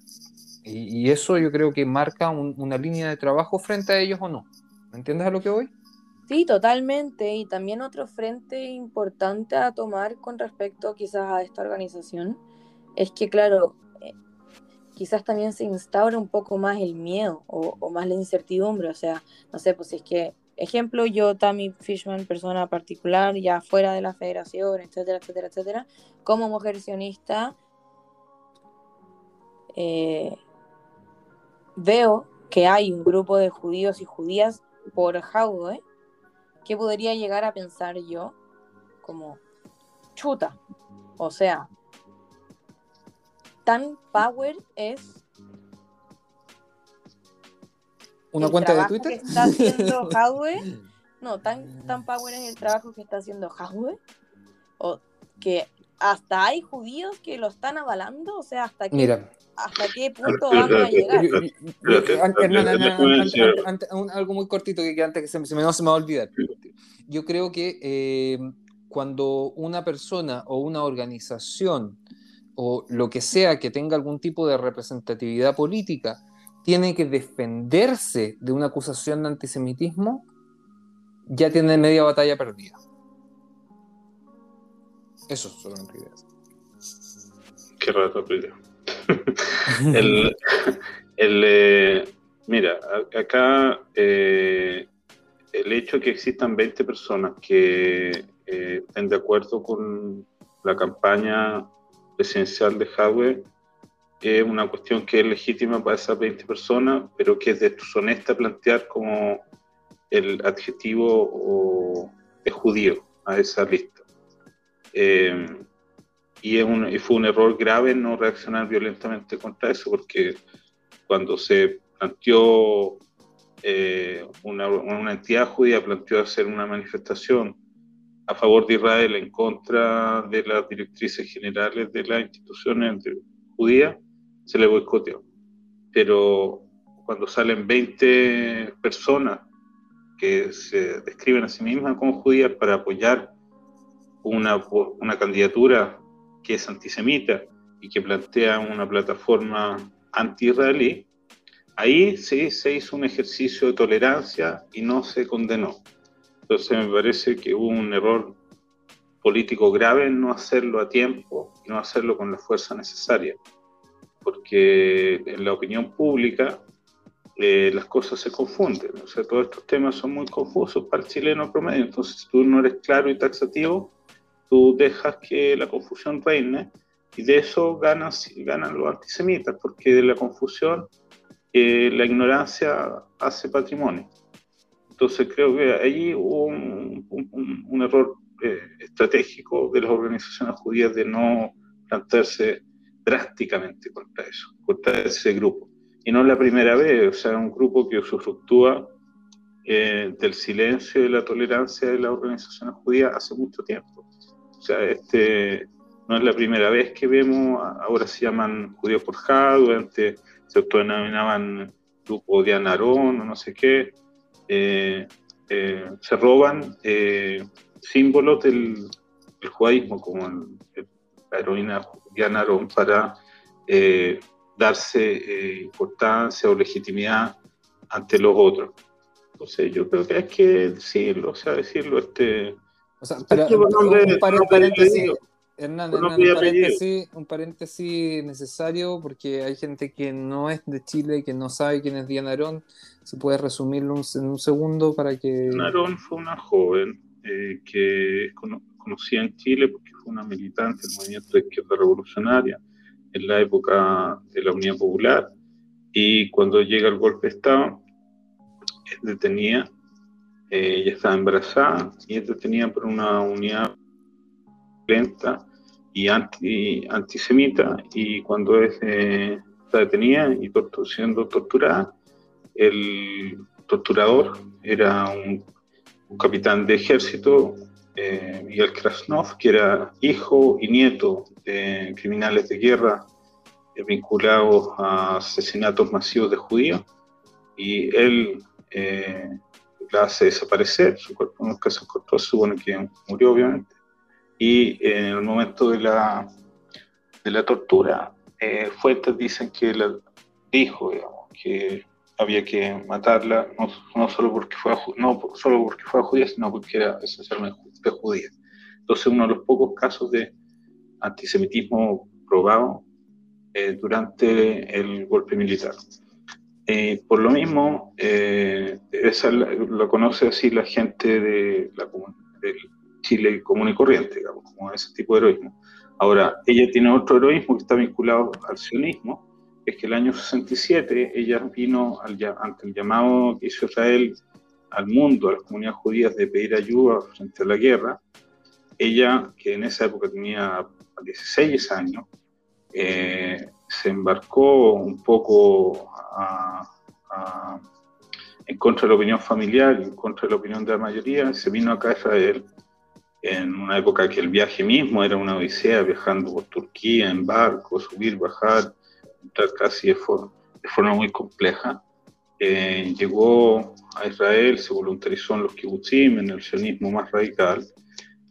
Y, eso yo creo que marca una línea de trabajo frente a ellos o no. ¿Me entiendes a lo que voy? Sí, totalmente. Y también otro frente importante a tomar con respecto quizás a esta organización es que, claro, quizás también se instaura un poco más el miedo o, más la incertidumbre. O sea, no sé, pues si es que, ejemplo, yo, Tammy Fishman, persona particular, ya fuera de la federación, etcétera, etcétera, etcétera, como mujer sionista, eh, veo que hay un grupo de judíos y judías por Jaude que podría llegar a pensar yo como chuta. O sea, tan power es una cuenta de Twitter que está haciendo Hadwe no tan tan power es el trabajo que está haciendo Hadwe o que hasta hay judíos que lo están avalando o sea hasta que hasta qué punto vamos a llegar. algo muy cortito que antes que se, me, no se me va a olvidar. Yo creo que eh, cuando una persona o una organización o lo que sea que tenga algún tipo de representatividad política tiene que defenderse de una acusación de antisemitismo, ya tiene media batalla perdida. Eso es solamente idea. Qué rato el, el eh, mira, acá eh, el hecho de que existan 20 personas que eh, estén de acuerdo con la campaña presidencial de hardware es una cuestión que es legítima para esas 20 personas, pero que es deshonesta plantear como el adjetivo de judío a esa lista. Eh, y, un, fue un error grave no reaccionar violentamente contra eso, porque cuando se planteó eh, una, una, entidad judía, planteó hacer una manifestación a favor de Israel en contra de las directrices generales de las instituciones judías, se le boicoteó. Pero cuando salen 20 personas que se describen a sí mismas como judías para apoyar una, una candidatura que es antisemita y que plantea una plataforma anti-israelí, ahí sí se hizo un ejercicio de tolerancia y no se condenó. Entonces me parece que hubo un error político grave en no hacerlo a tiempo no hacerlo con la fuerza necesaria, porque en la opinión pública eh, las cosas se confunden, o sea, todos estos temas son muy confusos para el chileno promedio, entonces si tú no eres claro y taxativo, tú dejas que la confusión reine y de eso ganan, ganan los antisemitas, porque de la confusión eh, la ignorancia hace patrimonio. Entonces creo que ahí hubo un, error eh, estratégico de las organizaciones judías de no plantearse drásticamente contra eso, contra ese grupo. Y no es la primera vez, o sea, un grupo que usufructúa eh, del silencio y de la tolerancia de las organizaciones judías hace mucho tiempo. O sea, este no es la primera vez que vemos, ahora se llaman judíos forjados, antes se autodenominaban grupo de Anarón o no sé qué, eh, eh, se roban símbolos del, judaísmo, como la heroína de Anarón, para darse importancia o legitimidad ante los otros. Entonces yo creo que hay que decirlo, o sea, decirlo este... O sea, pero, un, paréntesis, Hernán, un, paréntesis, necesario porque hay gente que no es de Chile, que no sabe quién es Diana Arón. ¿Se puede resumirlo en un segundo para que...? Diana Arón fue una joven eh, que conocía en Chile porque fue una militante del movimiento de izquierda revolucionaria en la época de la Unidad Popular y cuando llega el golpe de Estado es detenida, eh, ella estaba embarazada y es detenida por una unidad lenta y anti, antisemita y cuando es, eh, está detenida y siendo torturada, el torturador era un, capitán de ejército, eh, Miguel Krasnov, que era hijo y nieto de criminales de guerra vinculados a asesinatos masivos de judíos y él eh, la hace desaparecer, su cuerpo nunca se encontró, supone que murió obviamente, y en el momento de la, de la tortura, eh, fuentes dicen que la dijo, que había que matarla, no, no, solo porque fue no solo porque fue judía, sino porque era esencialmente judía. Entonces, uno de los pocos casos de antisemitismo probado eh, durante el golpe militar. Eh, por lo mismo, eh, esa lo conoce así la gente de la, del Chile común y corriente, digamos, como ese tipo de heroísmo. Ahora, ella tiene otro heroísmo que está vinculado al sionismo, es que el año 67 ella vino al, ante el llamado que hizo Israel al mundo, a las comunidades judías, de pedir ayuda frente a la guerra. Ella, que en esa época tenía 16 años, eh, se embarcó un poco en contra de la opinión familiar, en contra de la opinión de la mayoría, se vino acá a Israel en una época que el viaje mismo era una odisea, viajando por Turquía en barco, subir, bajar, entrar casi de forma, de forma muy compleja. Eh, llegó a Israel, se voluntarizó en los kibbutzim, en el sionismo más radical.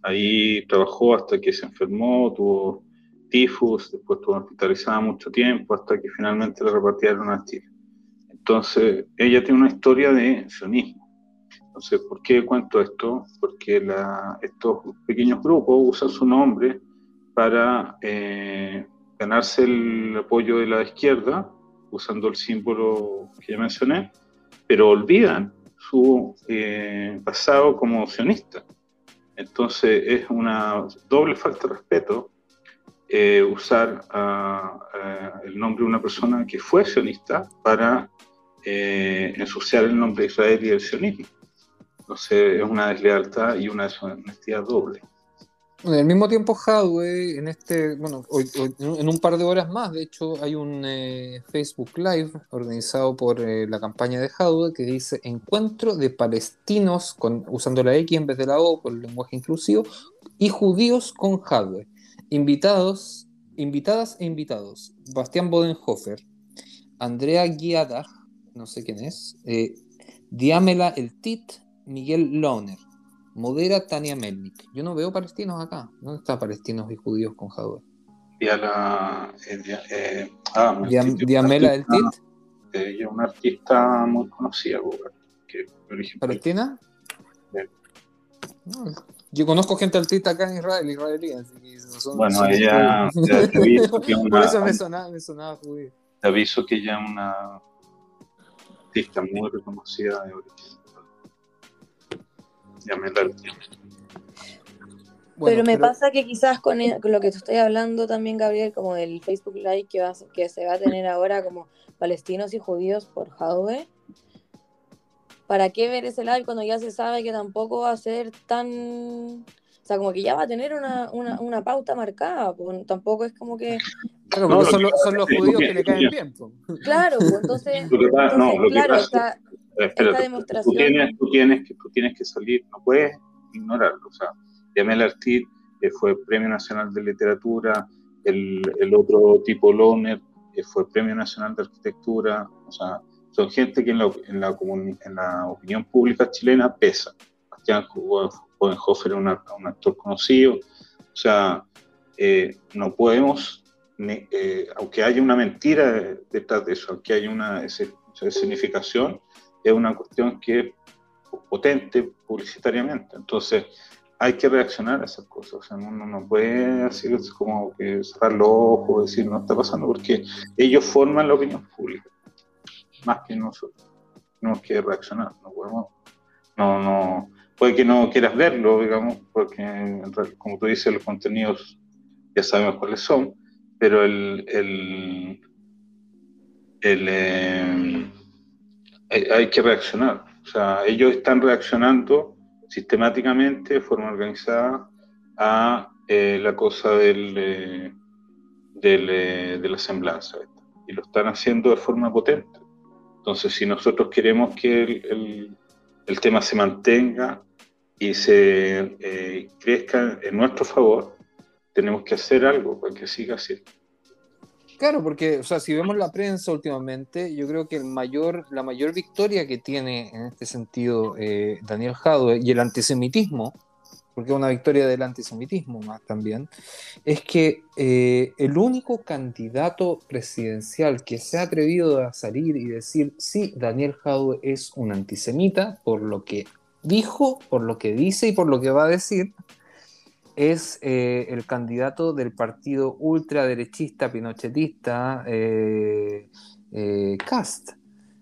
Ahí trabajó hasta que se enfermó, tuvo tifus, después estuvo hospitalizada mucho tiempo hasta que finalmente la repartieron a Chile. Entonces, ella tiene una historia de sionismo. Entonces, ¿por qué cuento esto? Porque la, estos pequeños grupos usan su nombre para eh, ganarse el apoyo de la izquierda, usando el símbolo que ya mencioné, pero olvidan su eh, pasado como sionista. Entonces es una doble falta de respeto eh, usar el nombre de una persona que fue sionista para eh, ensuciar el nombre de Israel y el sionismo. Entonces es una deslealtad y una deshonestidad doble. Al mismo tiempo, Hadwe, en este, bueno, en un par de horas más, de hecho, hay un eh, Facebook Live organizado por la campaña de Hadwe que dice Encuentro de palestinos, con, usando la X en vez de la O por el lenguaje inclusivo, y judíos con Hadwe. Invitados, invitadas e invitados: Bastián Bodenhofer, Andrea Guiada, no sé quién es, eh, Diamela El Tit, Miguel Loner, modera Tania Melnik. Yo no veo palestinos acá. ¿Dónde están palestinos y judíos con Jadwe? Diamela eh, ah, Diamela El Tit. Ella es una artista muy conocida, que ¿Palestina? No, yo conozco gente artista acá en Israel, israelí, así que son, Bueno, ella, te aviso que una, Por eso me sonaba, me sonaba judío. Te aviso que ella es una artista muy reconocida de origen. Pero me pasa que quizás con, con, lo que te estoy hablando también, Gabriel, como del Facebook Live que, va, que se va a tener ahora como palestinos y judíos por Jadwe, ¿para qué ver ese live cuando ya se sabe que tampoco va a ser tan... O sea, como que ya va a tener una, pauta marcada, pues, tampoco es como que Claro, porque son, son, los judíos que le caen bien. Claro, pues entonces, no, claro, está, esta demostración... Tú tienes, tú, tienes que, tú tienes que salir, no puedes ignorarlo. O sea, Yamel Artir que fue Premio Nacional de Literatura, el, el otro tipo Lohner, que fue Premio Nacional de Arquitectura, o sea, son gente que en la, en la, en la opinión pública chilena pesa. Bastián Hohenhofer es un, un actor conocido, o sea, eh, no podemos, eh, aunque haya una mentira detrás de eso, aunque haya una significación, es una cuestión que es potente publicitariamente. Entonces, hay que reaccionar a esas cosas. O sea, uno no puede así como que cerrar los ojos, decir no está pasando, porque ellos forman la opinión pública, más que nosotros. Tenemos que reaccionar, no podemos, no, no, puede que no quieras verlo, digamos, porque como tú dices, los contenidos ya sabemos cuáles son, pero el, el, eh, hay que reaccionar. O sea, ellos están reaccionando sistemáticamente, de forma organizada, a eh, la cosa del, eh, eh, de la semblanza. Y lo están haciendo de forma potente. Entonces, si nosotros queremos que el, el, tema se mantenga y se crezca en nuestro favor, tenemos que hacer algo para que siga así. Claro, porque, o sea, si vemos la prensa últimamente, yo creo que el mayor, la mayor victoria que tiene en este sentido eh, Daniel Jadwe y el antisemitismo, porque es una victoria del antisemitismo más también, es que eh, el único candidato presidencial que se ha atrevido a salir y decir, sí, Daniel Jadwe es un antisemita, por lo que dijo, por lo que dice y por lo que va a decir, es eh, el candidato del partido ultraderechista pinochetista eh, eh, Cast.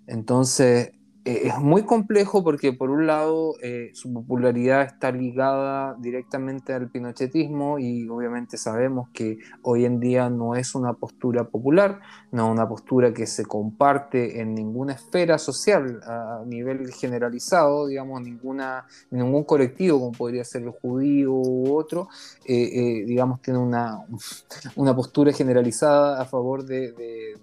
Entonces, eh, es muy complejo porque por un lado eh, su popularidad está ligada directamente al pinochetismo y obviamente sabemos que hoy en día no es una postura popular, no una postura que se comparte en ninguna esfera social a nivel generalizado, digamos, ninguna, ningún colectivo como podría ser el judío u otro, eh, digamos, tiene una, una postura generalizada a favor de, de.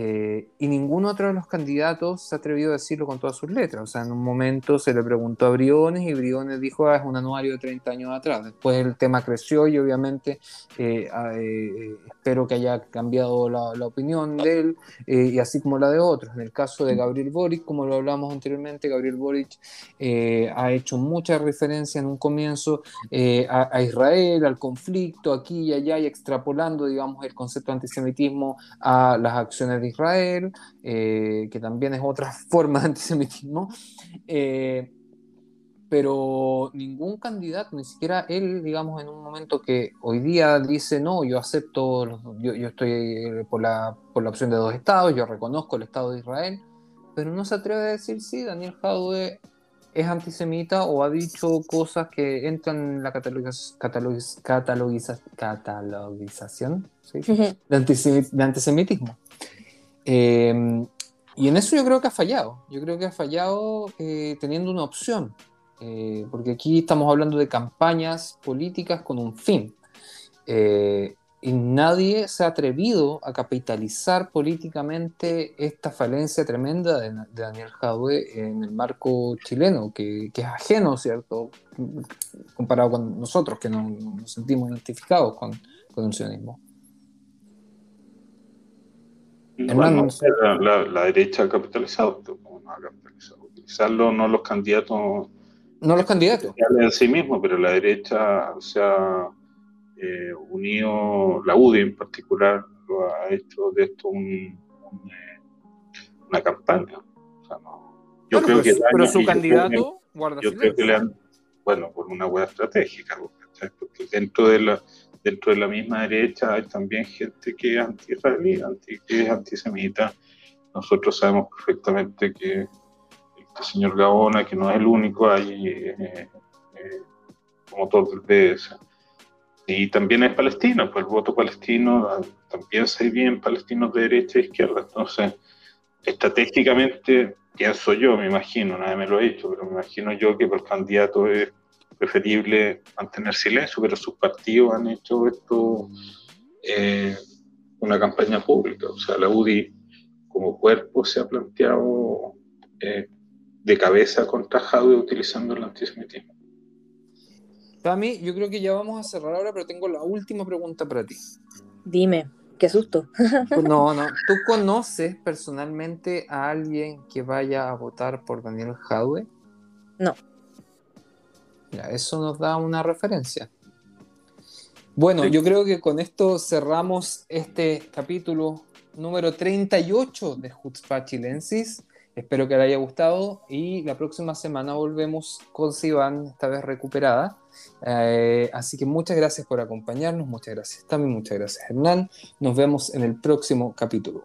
Eh, y ningún otro de los candidatos se ha atrevido a decirlo con todas sus letras. O sea, en un momento se le preguntó a Briones y Briones dijo, ah, es un anuario de 30 años atrás. Después el tema creció y obviamente eh, ah, eh, espero que haya cambiado la, opinión de él y así como la de otros. En el caso de Gabriel Boric, como lo hablamos anteriormente, Gabriel Boric ha hecho mucha referencia en un comienzo a, a, Israel, al conflicto aquí y allá y extrapolando, digamos, el concepto de antisemitismo a las acciones de Israel, eh, que también es otra forma de antisemitismo, eh, pero ningún candidato, ni siquiera él, digamos, en un momento que hoy día dice, no, yo acepto, yo, yo estoy eh, por la, por la opción de dos estados, yo reconozco el Estado de Israel, pero no se atreve a decir, sí, Daniel Jadwe es antisemita o ha dicho cosas que entran en la catalogización ¿sí? de, antisemitismo. Eh, y en eso yo creo que ha fallado. Yo creo que ha fallado eh, teniendo una opción. Eh, porque aquí estamos hablando de campañas políticas con un fin. Eh, y nadie se ha atrevido a capitalizar políticamente esta falencia tremenda de, de Daniel Jadwe en el marco chileno, que, que, es ajeno, ¿cierto? Comparado con nosotros, que no, nos sentimos identificados con, con el sionismo. Bueno, la, la, derecha ha capitalizado, no ha capitalizado. Utilizarlo no los candidatos. No los candidatos. En sí mismo, pero la derecha se ha eh, unido, la UDI en particular, lo ha hecho de esto un, un, eh, una campaña. O sea, no, yo bueno, creo pues, que pero su candidato guarda yo creo que le han, bueno, por una buena estratégica, porque dentro de la dentro de la misma derecha hay también gente que es anti-israelí, anti, que es antisemita. Nosotros sabemos perfectamente que este señor Gabona, que no es el único, hay eh, eh, como todo el PS. Y también es palestino, pues el voto palestino también se divide en palestinos de derecha e izquierda. Entonces, estratégicamente, pienso yo, me imagino, nadie me lo ha dicho, pero me imagino yo que el candidato es preferible mantener silencio, pero sus partidos han hecho esto eh, una campaña pública. O sea, la UDI como cuerpo se ha planteado eh, de cabeza contra Jadwe utilizando el antisemitismo. Tami, yo creo que ya vamos a cerrar ahora, pero tengo la última pregunta para ti. Dime, qué susto. No, no. ¿Tú conoces personalmente a alguien que vaya a votar por Daniel Jadwe? No. Eso nos da una referencia. Bueno, yo creo que con esto cerramos este capítulo número 38 de Jutzpah Chilensis. Espero que le haya gustado y la próxima semana volvemos con Sivan, esta vez recuperada. Eh, así que muchas gracias por acompañarnos, muchas gracias también, muchas gracias Hernán. Nos vemos en el próximo capítulo.